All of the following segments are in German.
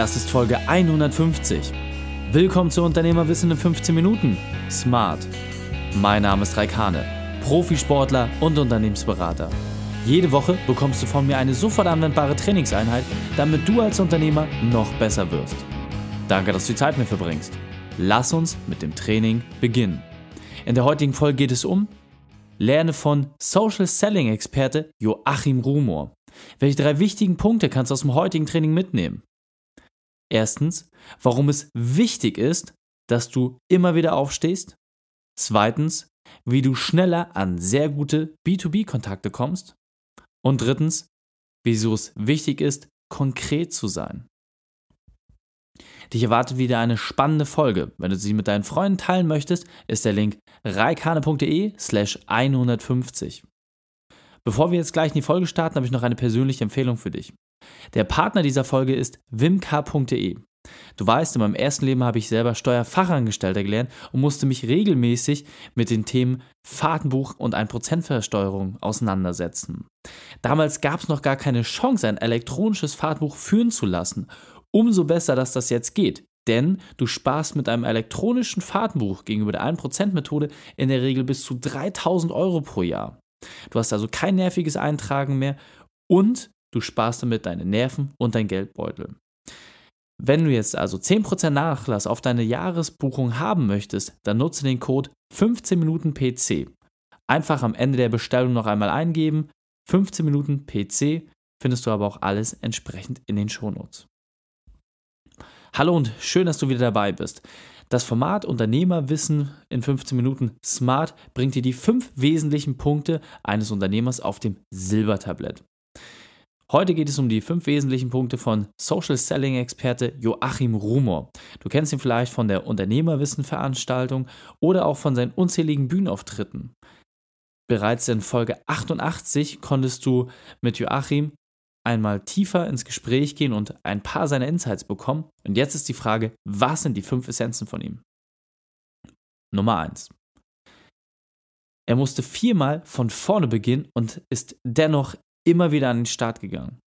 Das ist Folge 150. Willkommen zu Unternehmerwissen in 15 Minuten. Smart. Mein Name ist Raikane, Profisportler und Unternehmensberater. Jede Woche bekommst du von mir eine sofort anwendbare Trainingseinheit, damit du als Unternehmer noch besser wirst. Danke, dass du die Zeit mit verbringst. Lass uns mit dem Training beginnen. In der heutigen Folge geht es um Lerne von Social Selling Experte Joachim Rumor. Welche drei wichtigen Punkte kannst du aus dem heutigen Training mitnehmen? Erstens, warum es wichtig ist, dass du immer wieder aufstehst. Zweitens, wie du schneller an sehr gute B2B-Kontakte kommst. Und drittens, wieso es wichtig ist, konkret zu sein. Dich erwartet wieder eine spannende Folge. Wenn du sie mit deinen Freunden teilen möchtest, ist der Link reikane.de slash 150. Bevor wir jetzt gleich in die Folge starten, habe ich noch eine persönliche Empfehlung für dich. Der Partner dieser Folge ist wimk.de. Du weißt, in meinem ersten Leben habe ich selber Steuerfachangestellter gelernt und musste mich regelmäßig mit den Themen Fahrtenbuch und 1%-Versteuerung auseinandersetzen. Damals gab es noch gar keine Chance, ein elektronisches Fahrtenbuch führen zu lassen. Umso besser, dass das jetzt geht. Denn du sparst mit einem elektronischen Fahrtenbuch gegenüber der 1%-Methode in der Regel bis zu 3000 Euro pro Jahr. Du hast also kein nerviges Eintragen mehr und du sparst damit deine Nerven und dein Geldbeutel. Wenn du jetzt also 10% Nachlass auf deine Jahresbuchung haben möchtest, dann nutze den Code 15 Minuten PC. Einfach am Ende der Bestellung noch einmal eingeben. 15 Minuten PC findest du aber auch alles entsprechend in den Shownotes. Hallo und schön, dass du wieder dabei bist. Das Format Unternehmerwissen in 15 Minuten Smart bringt dir die fünf wesentlichen Punkte eines Unternehmers auf dem Silbertablett. Heute geht es um die fünf wesentlichen Punkte von Social Selling Experte Joachim Rumor. Du kennst ihn vielleicht von der Unternehmerwissen Veranstaltung oder auch von seinen unzähligen Bühnenauftritten. Bereits in Folge 88 konntest du mit Joachim einmal tiefer ins Gespräch gehen und ein paar seiner Insights bekommen. Und jetzt ist die Frage, was sind die fünf Essenzen von ihm? Nummer eins: Er musste viermal von vorne beginnen und ist dennoch immer wieder an den Start gegangen.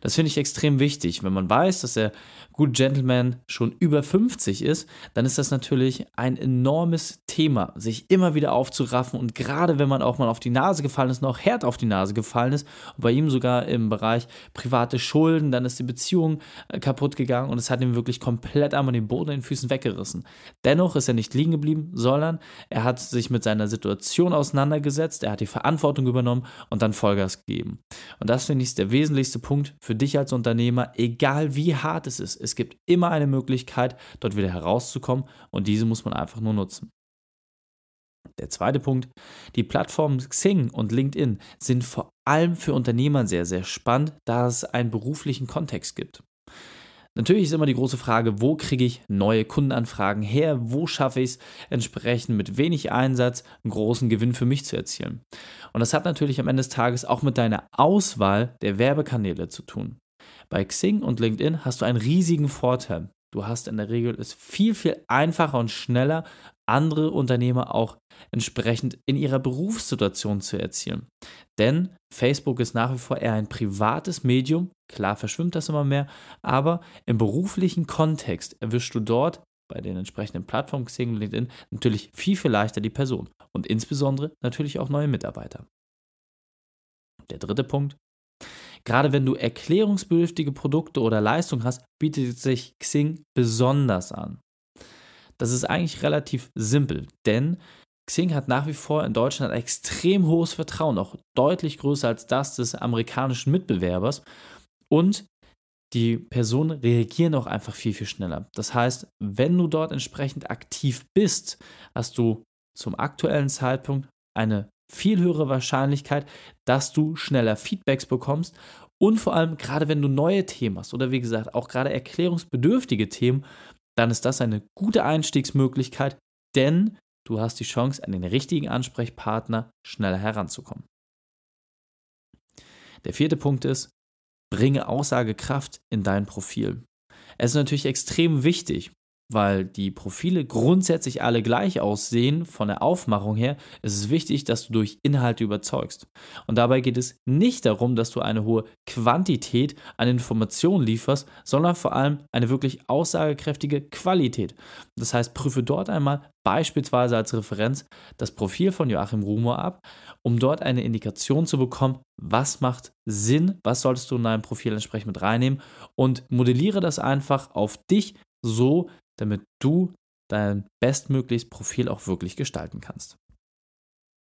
Das finde ich extrem wichtig. Wenn man weiß, dass der Good Gentleman schon über 50 ist, dann ist das natürlich ein enormes Thema, sich immer wieder aufzuraffen und gerade wenn man auch mal auf die Nase gefallen ist, noch hart auf die Nase gefallen ist und bei ihm sogar im Bereich private Schulden, dann ist die Beziehung äh, kaputt gegangen und es hat ihm wirklich komplett einmal den Boden in den Füßen weggerissen. Dennoch ist er nicht liegen geblieben, sondern er hat sich mit seiner Situation auseinandergesetzt, er hat die Verantwortung übernommen und dann Vollgas gegeben. Und das finde ich ist der wesentlichste Punkt für dich als Unternehmer, egal wie hart es ist. Es gibt immer eine Möglichkeit, dort wieder herauszukommen und diese muss man einfach nur nutzen. Der zweite Punkt, die Plattformen Xing und LinkedIn sind vor allem für Unternehmer sehr, sehr spannend, da es einen beruflichen Kontext gibt. Natürlich ist immer die große Frage, wo kriege ich neue Kundenanfragen her? Wo schaffe ich es entsprechend mit wenig Einsatz einen großen Gewinn für mich zu erzielen? Und das hat natürlich am Ende des Tages auch mit deiner Auswahl der Werbekanäle zu tun. Bei Xing und LinkedIn hast du einen riesigen Vorteil. Du hast in der Regel es viel, viel einfacher und schneller, andere Unternehmer auch entsprechend in ihrer Berufssituation zu erzielen. Denn Facebook ist nach wie vor eher ein privates Medium, klar verschwimmt das immer mehr, aber im beruflichen Kontext erwischst du dort bei den entsprechenden Plattformen Xing und LinkedIn natürlich viel, viel leichter die Person und insbesondere natürlich auch neue Mitarbeiter. Der dritte Punkt. Gerade wenn du erklärungsbedürftige Produkte oder Leistungen hast, bietet sich Xing besonders an. Das ist eigentlich relativ simpel, denn Xing hat nach wie vor in Deutschland ein extrem hohes Vertrauen, auch deutlich größer als das des amerikanischen Mitbewerbers. Und die Personen reagieren auch einfach viel, viel schneller. Das heißt, wenn du dort entsprechend aktiv bist, hast du zum aktuellen Zeitpunkt eine viel höhere Wahrscheinlichkeit, dass du schneller Feedbacks bekommst und vor allem gerade wenn du neue Themen hast oder wie gesagt auch gerade erklärungsbedürftige Themen, dann ist das eine gute Einstiegsmöglichkeit, denn du hast die Chance, an den richtigen Ansprechpartner schneller heranzukommen. Der vierte Punkt ist, bringe Aussagekraft in dein Profil. Es ist natürlich extrem wichtig, weil die Profile grundsätzlich alle gleich aussehen von der Aufmachung her, ist es wichtig, dass du durch Inhalte überzeugst. Und dabei geht es nicht darum, dass du eine hohe Quantität an Informationen lieferst, sondern vor allem eine wirklich aussagekräftige Qualität. Das heißt, prüfe dort einmal beispielsweise als Referenz das Profil von Joachim Rumor ab, um dort eine Indikation zu bekommen, was macht Sinn, was solltest du in deinem Profil entsprechend mit reinnehmen und modelliere das einfach auf dich so, damit du dein bestmögliches Profil auch wirklich gestalten kannst.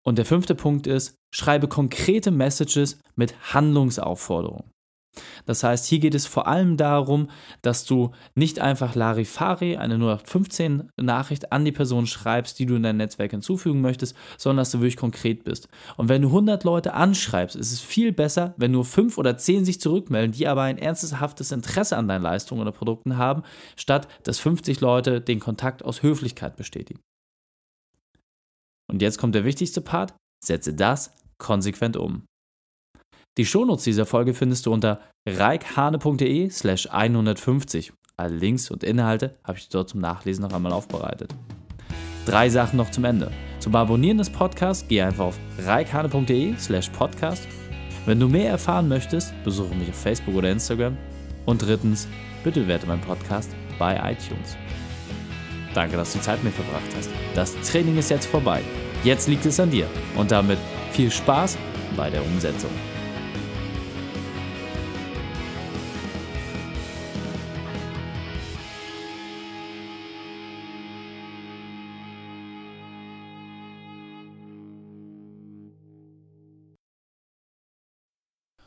Und der fünfte Punkt ist, schreibe konkrete Messages mit Handlungsaufforderungen. Das heißt, hier geht es vor allem darum, dass du nicht einfach Larifari, eine 0815 Nachricht an die Person schreibst, die du in dein Netzwerk hinzufügen möchtest, sondern dass du wirklich konkret bist. Und wenn du 100 Leute anschreibst, ist es viel besser, wenn nur 5 oder 10 sich zurückmelden, die aber ein ernsthaftes Interesse an deinen Leistungen oder Produkten haben, statt dass 50 Leute den Kontakt aus Höflichkeit bestätigen. Und jetzt kommt der wichtigste Part, setze das konsequent um. Die Shownotes dieser Folge findest du unter reikhane.de slash 150. Alle Links und Inhalte habe ich dort zum Nachlesen noch einmal aufbereitet. Drei Sachen noch zum Ende. Zum Abonnieren des Podcasts geh einfach auf reikhane.de slash podcast. Wenn du mehr erfahren möchtest, besuche mich auf Facebook oder Instagram. Und drittens, bitte bewerte meinen Podcast bei iTunes. Danke, dass du Zeit mit mir verbracht hast. Das Training ist jetzt vorbei. Jetzt liegt es an dir. Und damit viel Spaß bei der Umsetzung.